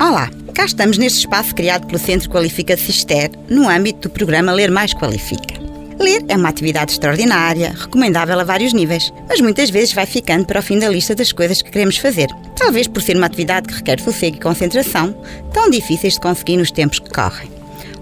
Olá, cá estamos neste espaço criado pelo Centro Qualifica Cister, no âmbito do programa Ler Mais Qualifica. Ler é uma atividade extraordinária, recomendável a vários níveis, mas muitas vezes vai ficando para o fim da lista das coisas que queremos fazer. Talvez por ser uma atividade que requer sossego e concentração, tão difíceis de conseguir nos tempos que correm.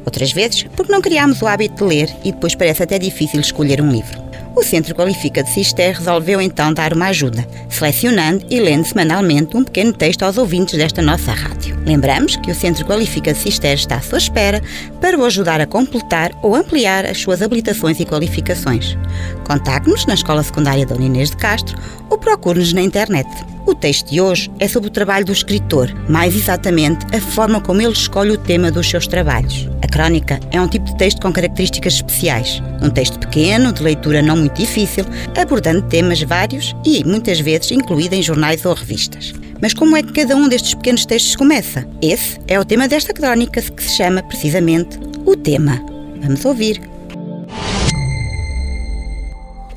Outras vezes, porque não criámos o hábito de ler e depois parece até difícil escolher um livro. O Centro Qualifica de Cister resolveu então dar uma ajuda, selecionando e lendo semanalmente um pequeno texto aos ouvintes desta nossa rádio. Lembramos que o Centro Qualifica Cister está à sua espera para o ajudar a completar ou ampliar as suas habilitações e qualificações. Contacte-nos na Escola Secundária Dona Inês de Castro ou procure-nos na internet. O texto de hoje é sobre o trabalho do escritor, mais exatamente a forma como ele escolhe o tema dos seus trabalhos. A crónica é um tipo de texto com características especiais. Um texto pequeno, de leitura não muito difícil, abordando temas vários e, muitas vezes, incluído em jornais ou revistas. Mas como é que cada um destes pequenos textos começa? Esse é o tema desta crónica, que se chama precisamente O Tema. Vamos ouvir.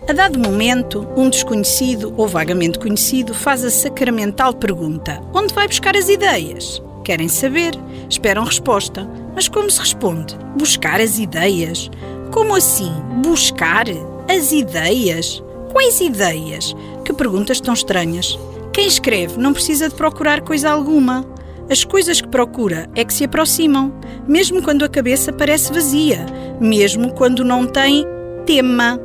A dado momento, um desconhecido ou vagamente conhecido faz a sacramental pergunta: Onde vai buscar as ideias? Querem saber? Esperam resposta. Mas como se responde? Buscar as ideias? Como assim? Buscar as ideias? Quais ideias? Que perguntas tão estranhas. Quem escreve não precisa de procurar coisa alguma. As coisas que procura é que se aproximam, mesmo quando a cabeça parece vazia, mesmo quando não tem tema.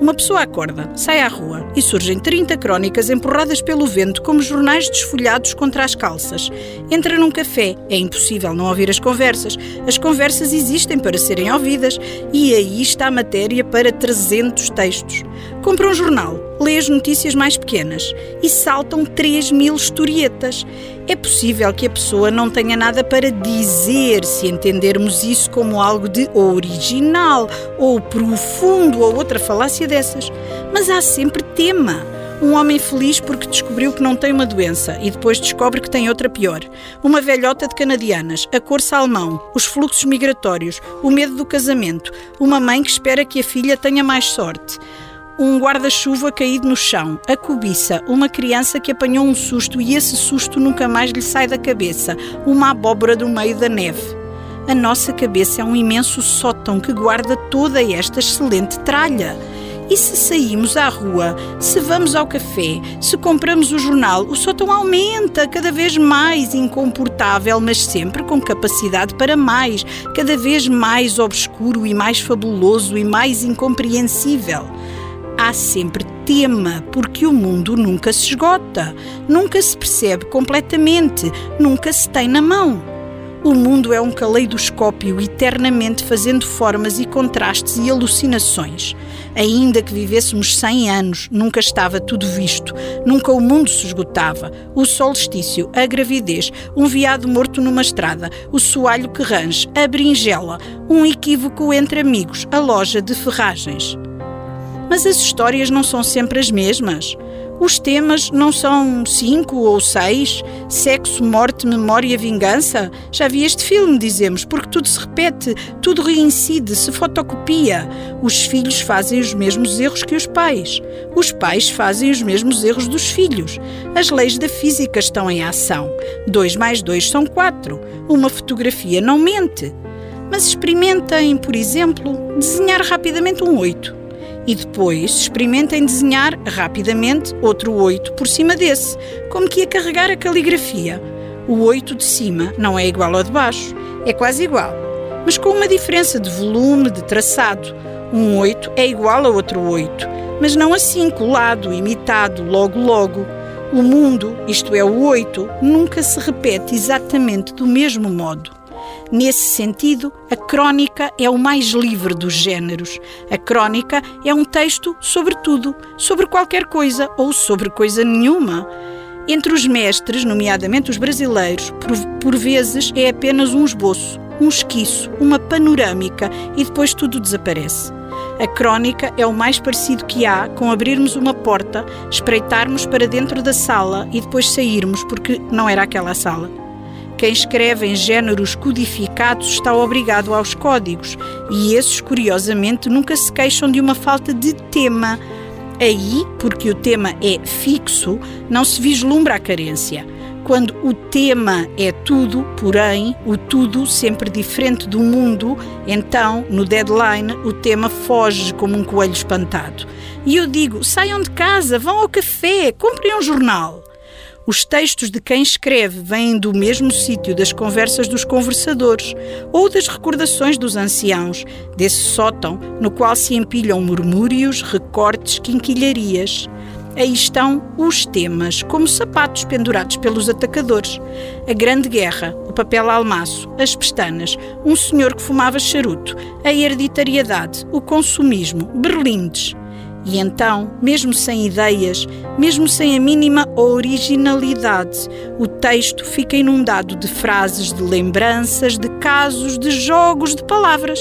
Uma pessoa acorda, sai à rua e surgem 30 crónicas empurradas pelo vento como jornais desfolhados contra as calças. Entra num café, é impossível não ouvir as conversas. As conversas existem para serem ouvidas e aí está a matéria para 300 textos. Compra um jornal, lê as notícias mais pequenas e saltam 3 mil historietas. É possível que a pessoa não tenha nada para dizer se entendermos isso como algo de original ou profundo ou outra falácia dessas. Mas há sempre tema. Um homem feliz porque descobriu que não tem uma doença e depois descobre que tem outra pior. Uma velhota de canadianas, a cor salmão, os fluxos migratórios, o medo do casamento, uma mãe que espera que a filha tenha mais sorte um guarda-chuva caído no chão, a cobiça, uma criança que apanhou um susto e esse susto nunca mais lhe sai da cabeça, uma abóbora do meio da neve. A nossa cabeça é um imenso sótão que guarda toda esta excelente tralha. E se saímos à rua, se vamos ao café, se compramos o jornal, o sótão aumenta cada vez mais incomportável, mas sempre com capacidade para mais, cada vez mais obscuro e mais fabuloso e mais incompreensível há sempre tema, porque o mundo nunca se esgota, nunca se percebe completamente, nunca se tem na mão. O mundo é um caleidoscópio eternamente fazendo formas e contrastes e alucinações. Ainda que vivêssemos 100 anos, nunca estava tudo visto, nunca o mundo se esgotava. O solstício, a gravidez, um veado morto numa estrada, o soalho que range, a berinjela, um equívoco entre amigos, a loja de ferragens. Mas as histórias não são sempre as mesmas. Os temas não são cinco ou seis? Sexo, morte, memória, vingança? Já vi este filme, dizemos, porque tudo se repete, tudo reincide, se fotocopia. Os filhos fazem os mesmos erros que os pais. Os pais fazem os mesmos erros dos filhos. As leis da física estão em ação. Dois mais dois são quatro. Uma fotografia não mente. Mas experimentem, por exemplo, desenhar rapidamente um oito e depois experimentem desenhar rapidamente outro 8 por cima desse, como que ia carregar a caligrafia. O 8 de cima não é igual ao de baixo, é quase igual, mas com uma diferença de volume, de traçado. Um 8 é igual a outro 8, mas não assim colado, imitado, logo logo. O mundo, isto é, o 8, nunca se repete exatamente do mesmo modo. Nesse sentido, a crónica é o mais livre dos géneros. A crónica é um texto sobre tudo, sobre qualquer coisa ou sobre coisa nenhuma. Entre os mestres, nomeadamente os brasileiros, por, por vezes é apenas um esboço, um esquiço, uma panorâmica e depois tudo desaparece. A crónica é o mais parecido que há com abrirmos uma porta, espreitarmos para dentro da sala e depois sairmos porque não era aquela sala. Quem escreve em géneros codificados está obrigado aos códigos, e esses, curiosamente, nunca se queixam de uma falta de tema. Aí, porque o tema é fixo, não se vislumbra a carência. quando o tema é tudo, porém, o tudo sempre diferente do mundo, então, no deadline, o tema foge como um coelho espantado. E eu digo: saiam de casa, vão ao café, comprem um jornal. Os textos de quem escreve vêm do mesmo sítio das conversas dos conversadores ou das recordações dos anciãos, desse sótão no qual se empilham murmúrios, recortes, quinquilharias. Aí estão os temas, como sapatos pendurados pelos atacadores. A Grande Guerra, o papel almaço, as pestanas, um senhor que fumava charuto, a hereditariedade, o consumismo, berlindes. E então, mesmo sem ideias, mesmo sem a mínima originalidade, o texto fica inundado de frases, de lembranças, de casos, de jogos, de palavras.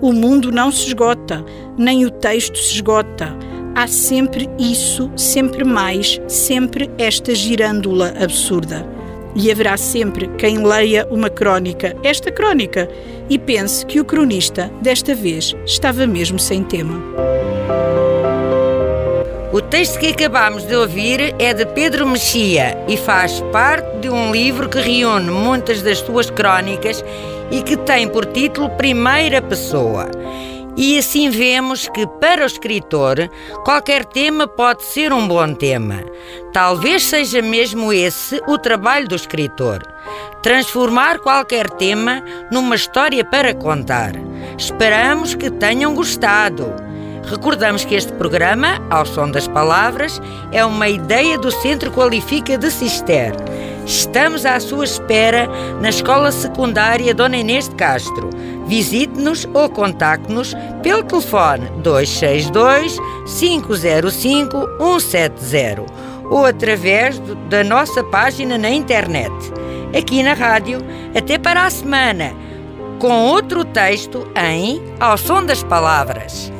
O mundo não se esgota, nem o texto se esgota. Há sempre isso, sempre mais, sempre esta girândola absurda. E haverá sempre quem leia uma crónica, esta crónica, e pense que o cronista, desta vez, estava mesmo sem tema. O texto que acabamos de ouvir é de Pedro Mexia e faz parte de um livro que reúne muitas das suas crónicas e que tem por título Primeira Pessoa. E assim vemos que, para o escritor, qualquer tema pode ser um bom tema. Talvez seja mesmo esse o trabalho do escritor: transformar qualquer tema numa história para contar. Esperamos que tenham gostado. Recordamos que este programa, ao som das palavras, é uma ideia do Centro Qualifica de Cister. Estamos à sua espera na Escola Secundária Dona Inês de Castro. Visite-nos ou contacte-nos pelo telefone 262 505 170 ou através da nossa página na internet. Aqui na rádio, até para a semana, com outro texto em Ao Som das Palavras.